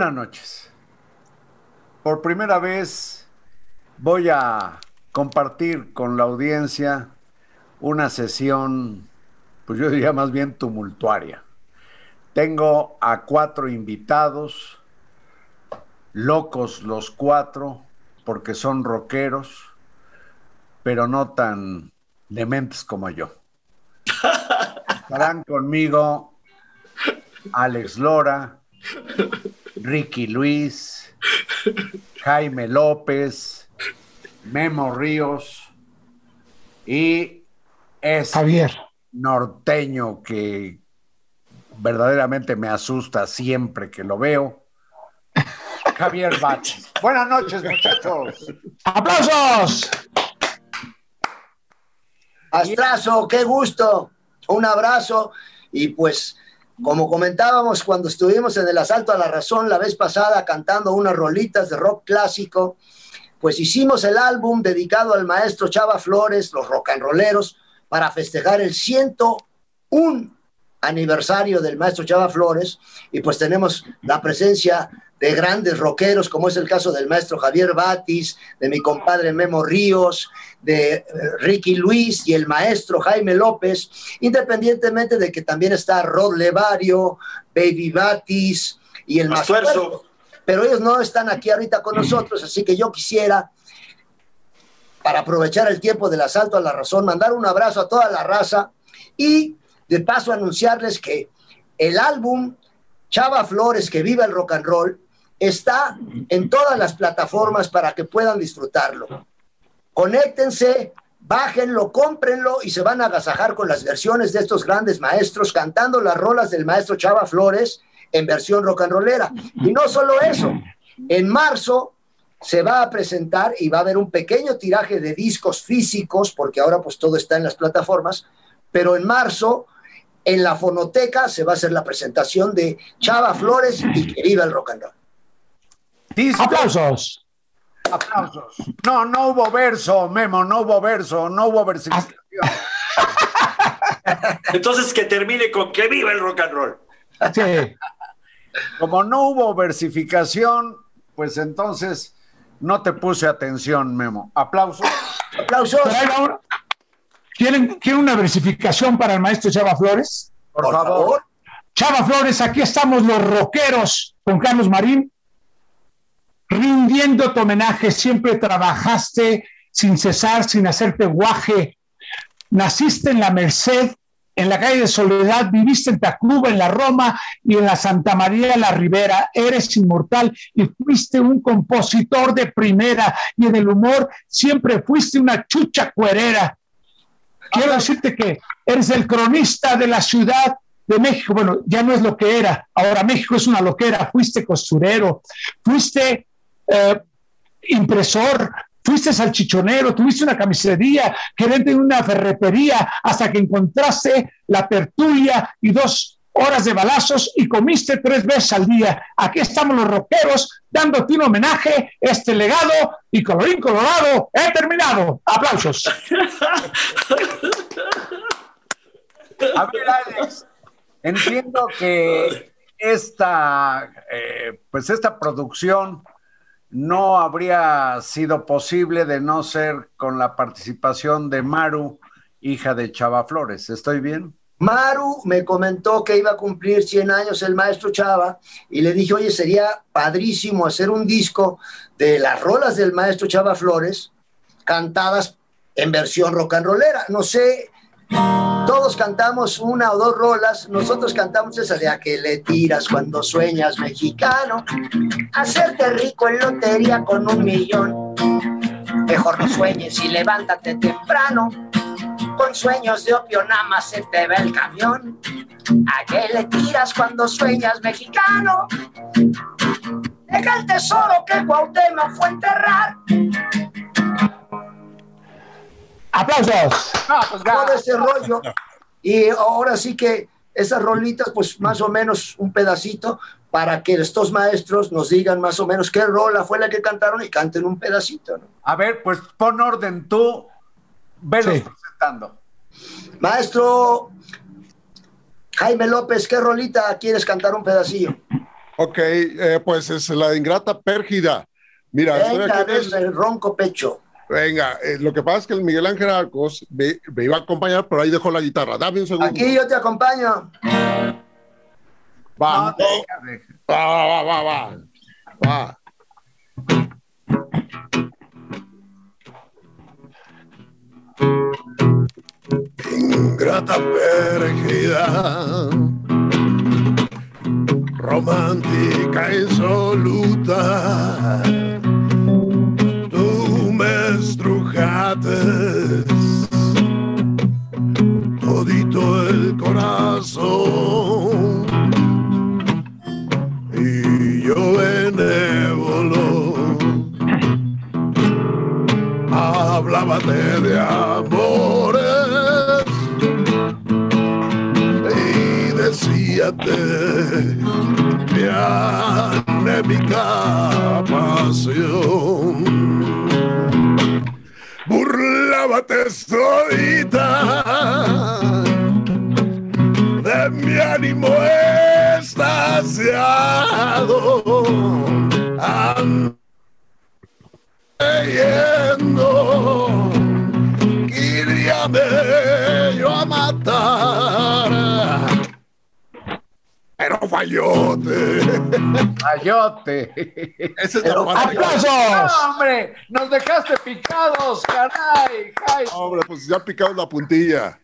Buenas noches. Por primera vez voy a compartir con la audiencia una sesión, pues yo diría más bien tumultuaria. Tengo a cuatro invitados, locos los cuatro, porque son rockeros, pero no tan dementes como yo. Estarán conmigo Alex Lora, Ricky Luis, Jaime López, Memo Ríos y es Javier norteño que verdaderamente me asusta siempre que lo veo. Javier Baches. Buenas noches, muchachos. ¡Aplausos! Astrazo, qué gusto. Un abrazo y pues como comentábamos cuando estuvimos en el Asalto a la Razón la vez pasada cantando unas rolitas de rock clásico, pues hicimos el álbum dedicado al maestro Chava Flores, los rock and rolleros, para festejar el 101 aniversario del maestro Chava Flores y pues tenemos la presencia de grandes rockeros, como es el caso del maestro Javier Batis, de mi compadre Memo Ríos, de eh, Ricky Luis y el maestro Jaime López, independientemente de que también está Rod Levario, Baby Batis y el maestro. Pero ellos no están aquí ahorita con nosotros, así que yo quisiera, para aprovechar el tiempo del asalto a la razón, mandar un abrazo a toda la raza y de paso anunciarles que el álbum Chava Flores, que viva el rock and roll, está en todas las plataformas para que puedan disfrutarlo. Conéctense, bájenlo, cómprenlo y se van a agasajar con las versiones de estos grandes maestros cantando las rolas del maestro Chava Flores en versión rock and rollera. Y no solo eso, en marzo se va a presentar y va a haber un pequeño tiraje de discos físicos, porque ahora pues todo está en las plataformas, pero en marzo en la fonoteca se va a hacer la presentación de Chava Flores y que viva el rock and roll. Aplausos. Aplausos. No, no hubo verso, Memo, no hubo verso, no hubo versificación. Entonces que termine con que viva el rock and roll. Sí. Como no hubo versificación, pues entonces no te puse atención, Memo. Aplausos. Aplausos. ¿Quieren, ¿Quieren una versificación para el maestro Chava Flores? Por, Por favor. favor. Chava Flores, aquí estamos los rockeros con Carlos Marín rindiendo tu homenaje, siempre trabajaste sin cesar, sin hacerte guaje. Naciste en la Merced, en la calle de Soledad, viviste en Tacuba, en la Roma y en la Santa María de la Ribera. Eres inmortal y fuiste un compositor de primera y en el humor siempre fuiste una chucha cuerera. Quiero decirte que eres el cronista de la ciudad de México. Bueno, ya no es lo que era. Ahora México es una loquera. Fuiste costurero, fuiste eh, impresor, fuiste salchichonero, tuviste una camisería, gerente de una ferretería, hasta que encontraste la tertulia y dos horas de balazos y comiste tres veces al día. Aquí estamos los rockeros dándote un homenaje, este legado y colorín colorado, he terminado. Aplausos. A ver, Alex, entiendo que esta, eh, pues esta producción no habría sido posible de no ser con la participación de Maru, hija de Chava Flores. ¿Estoy bien? Maru me comentó que iba a cumplir 100 años el maestro Chava y le dije, oye, sería padrísimo hacer un disco de las rolas del maestro Chava Flores cantadas en versión rock and rollera. No sé todos cantamos una o dos rolas, nosotros cantamos esa de a que le tiras cuando sueñas mexicano, hacerte rico en lotería con un millón. Mejor no sueñes y levántate temprano, con sueños de opio nada más se te ve el camión. ¿A qué le tiras cuando sueñas mexicano? Deja el tesoro que Cuauhtémoc fue enterrar ¡Aplausos! pues todo ese rollo. Y ahora sí que esas rolitas, pues más o menos un pedacito para que estos maestros nos digan más o menos qué rola fue la que cantaron y canten un pedacito. ¿no? A ver, pues pon orden tú, velos presentando. Maestro Jaime López, ¿qué rolita quieres cantar un pedacillo? Ok, eh, pues es la ingrata pérgida. Mira, estoy Venga, aquí desde el ronco pecho. Venga, eh, lo que pasa es que el Miguel Ángel Arcos me, me iba a acompañar, pero ahí dejó la guitarra. Dame un segundo. Aquí yo te acompaño. Va, No, deja, deja. va, va, va, va. Va. Ingrata pérgida, romántica insoluta, todito el corazón. Y yo benévolo. Hablábate de amores. Y decíate mi anémica burlábate solita. De mi ánimo estasiado ando yendo. Queríame yo a matar pero fallote Ayote. esa es que- ¡Aplausos! ¡No, hombre! ¡Nos dejaste picados, caray! Jai. hombre pues ya picamos la puntilla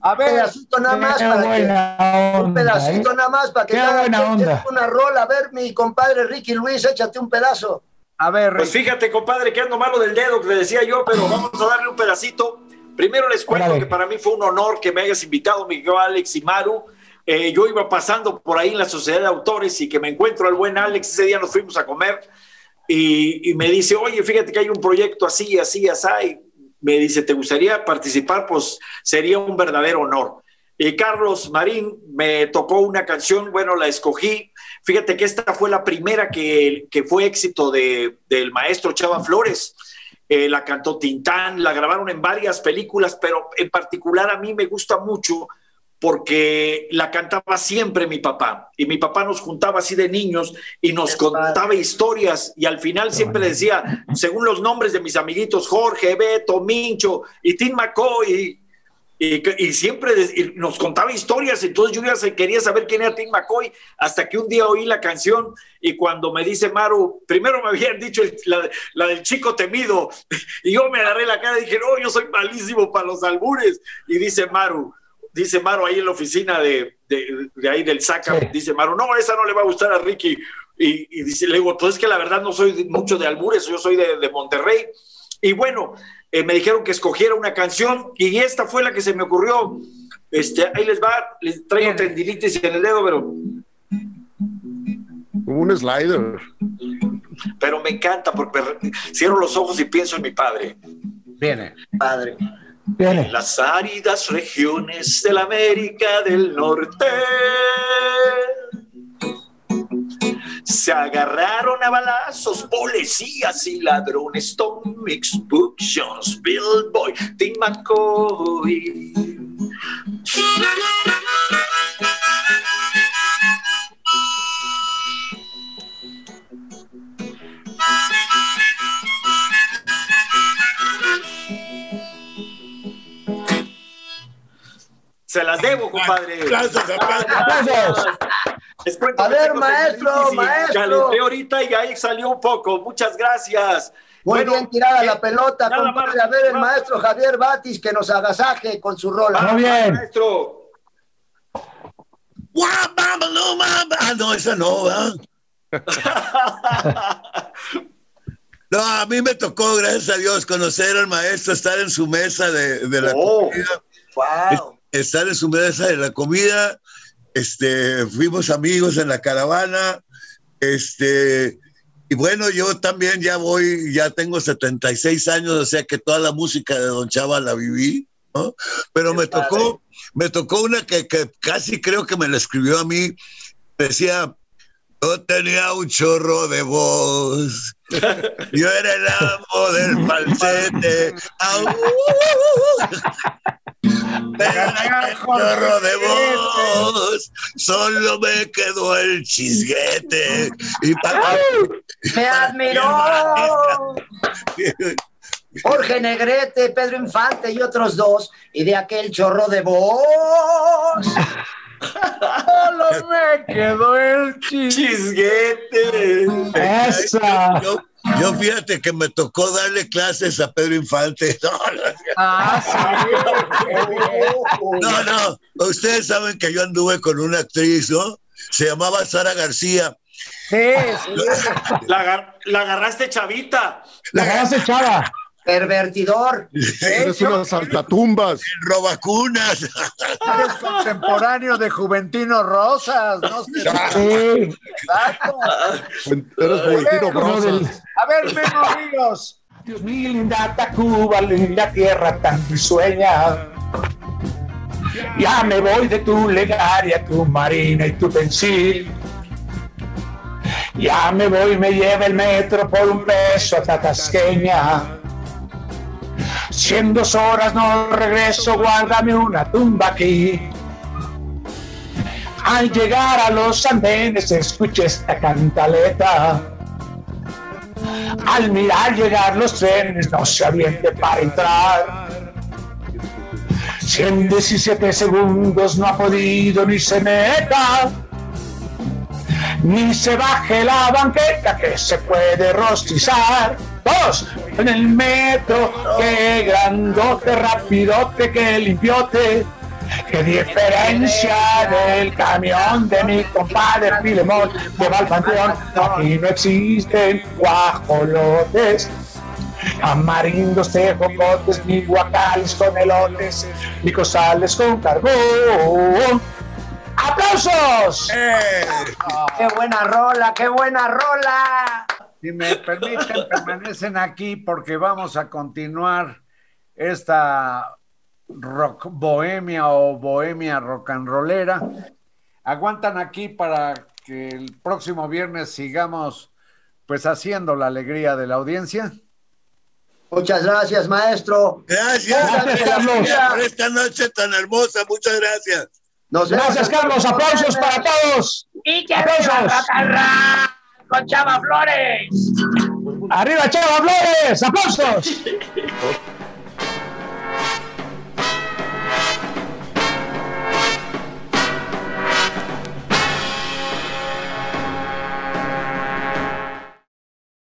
A Un ver, pedacito nada más para que. buena Un onda, pedacito ¿eh? nada más para que Qué cada buena onda. una rola. A ver, mi compadre Ricky Luis, échate un pedazo. a ver, Pues fíjate, compadre, que ando malo del dedo, que le decía yo, pero vamos a darle un pedacito. Primero les cuento que para mí fue un honor que me hayas invitado, Miguel Alex y Maru. Eh, yo iba pasando por ahí en la sociedad de autores y que me encuentro al buen Alex. Ese día nos fuimos a comer y, me dice, oye, fíjate que hay un proyecto así, así, así. Me dice, ¿te gustaría participar? Pues sería un verdadero honor. Y Carlos Marín me tocó una canción, bueno, la escogí. Fíjate que esta fue la primera que, que fue éxito de, del maestro Chava Flores. Eh, la cantó Tintán, la grabaron en varias películas, pero en particular a mí me gusta mucho porque la cantaba siempre mi papá. Y mi papá nos juntaba así de niños y nos padre. contaba historias y al final siempre decía, según los nombres de mis amiguitos, Jorge, Beto, Mincho y Tim McCoy. Y, y siempre y nos contaba historias, entonces yo ya se- quería saber quién era Tim McCoy, hasta que un día oí la canción y cuando me dice Maru, primero me habían dicho el- la, la del chico temido, y yo me agarré la cara y dije, no, yo soy malísimo para los albures, y dice Maru, dice Maru ahí en la oficina de, de, de ahí del SACA, Sí. dice Maru, no, esa no le va a gustar a Ricky, y, y dice, le digo, pues es que la verdad no soy mucho de albures, yo soy de, de Monterrey, y bueno, eh, me dijeron que escogiera una canción y esta fue la que se me ocurrió. Este, ahí les va, les traigo Bien. tendinitis en el dedo, pero, como un slider pero me encanta porque cierro los ojos y pienso en mi padre. Viene. Padre. En las áridas regiones de la América del Norte se agarraron a balazos policías y ladrones Tom Mix Productions, Bill Boy, Tim McCoy. Se las debo, compadre. Aplausos, aplausos. A ver, maestro, maestro. Calenté ahorita y ahí salió un poco. Muchas gracias. Muy Bueno, bien tirada eh, la pelota, nada compadre. más, A ver, el maestro Javier Batis que nos agasaje con su rola. Muy bien. Maestro, Ah, no, esa no, ¿verdad? No, a mí me tocó, gracias a Dios, conocer al maestro, estar en su mesa de, de la Oh. comida, Wow. Estar en su mesa de la comida, este, fuimos amigos en la caravana, este, y bueno, yo también ya voy, ya tengo 76 años, o sea que toda la música de Don Chava la viví, ¿no? Pero Qué me padre. tocó, me tocó una que, que casi creo que me la escribió a mí, decía, yo tenía un chorro de voz, yo era el amo del falsete. chorro de voz, solo me quedó el chisguete. Y para... Me admiró. Jorge Negrete, Pedro Infante y otros dos, y de aquel chorro de voz. Solo me quedó el Chisguete. Esa. Yo, fíjate que me tocó darle clases a Pedro Infante. Ah, sí. No, no, ustedes saben que yo anduve con una actriz, ¿no? Se llamaba Sara García. Sí, sí. La, agar- la agarraste chavita. La ganaste chava. Pervertidor. Eres unas saltatumbas. Robacunas. Eres contemporáneo de Juventino Rosas, no sé. Sí. Exacto. Eres Juventino Brosas. A ver, Memo Ríos. Dios mío, linda Tacuba, linda tierra tan risueña. Ya me voy de tu legaria, tu marina y tu pensil. Ya me voy, me lleva el metro por un peso a Tatasqueña. Si en dos horas no regreso, guárdame una tumba aquí. Al llegar a los andenes, escuché esta cantaleta. Al mirar llegar los trenes, no se aviente para entrar. Si en 17 segundos no ha podido ni se meta, ni se baje la banqueta que se puede rostizar. Dos, en el metro, qué grandote, rapidote, qué limpiote. Qué diferencia del camión de mi compadre Filemón que va al panteón. Aquí no existen guajolotes, amarindos, tejocotes, ni guacales con elotes, ni cosales con carbón. ¡Aplausos! Qué buena rola, qué buena rola. Si me permiten, permanecen aquí porque vamos a continuar esta rock bohemia o bohemia rock and rollera. Aguantan aquí para que el próximo viernes sigamos pues haciendo la alegría de la audiencia. Muchas gracias, maestro. Gracias, Gracias, Carlos. por esta noche tan hermosa. Muchas gracias. Nos Gracias, Carlos. Aplausos para todos. Y que ¡Aplausos! Con Chava Flores. Arriba, Chava Flores. Aplausos.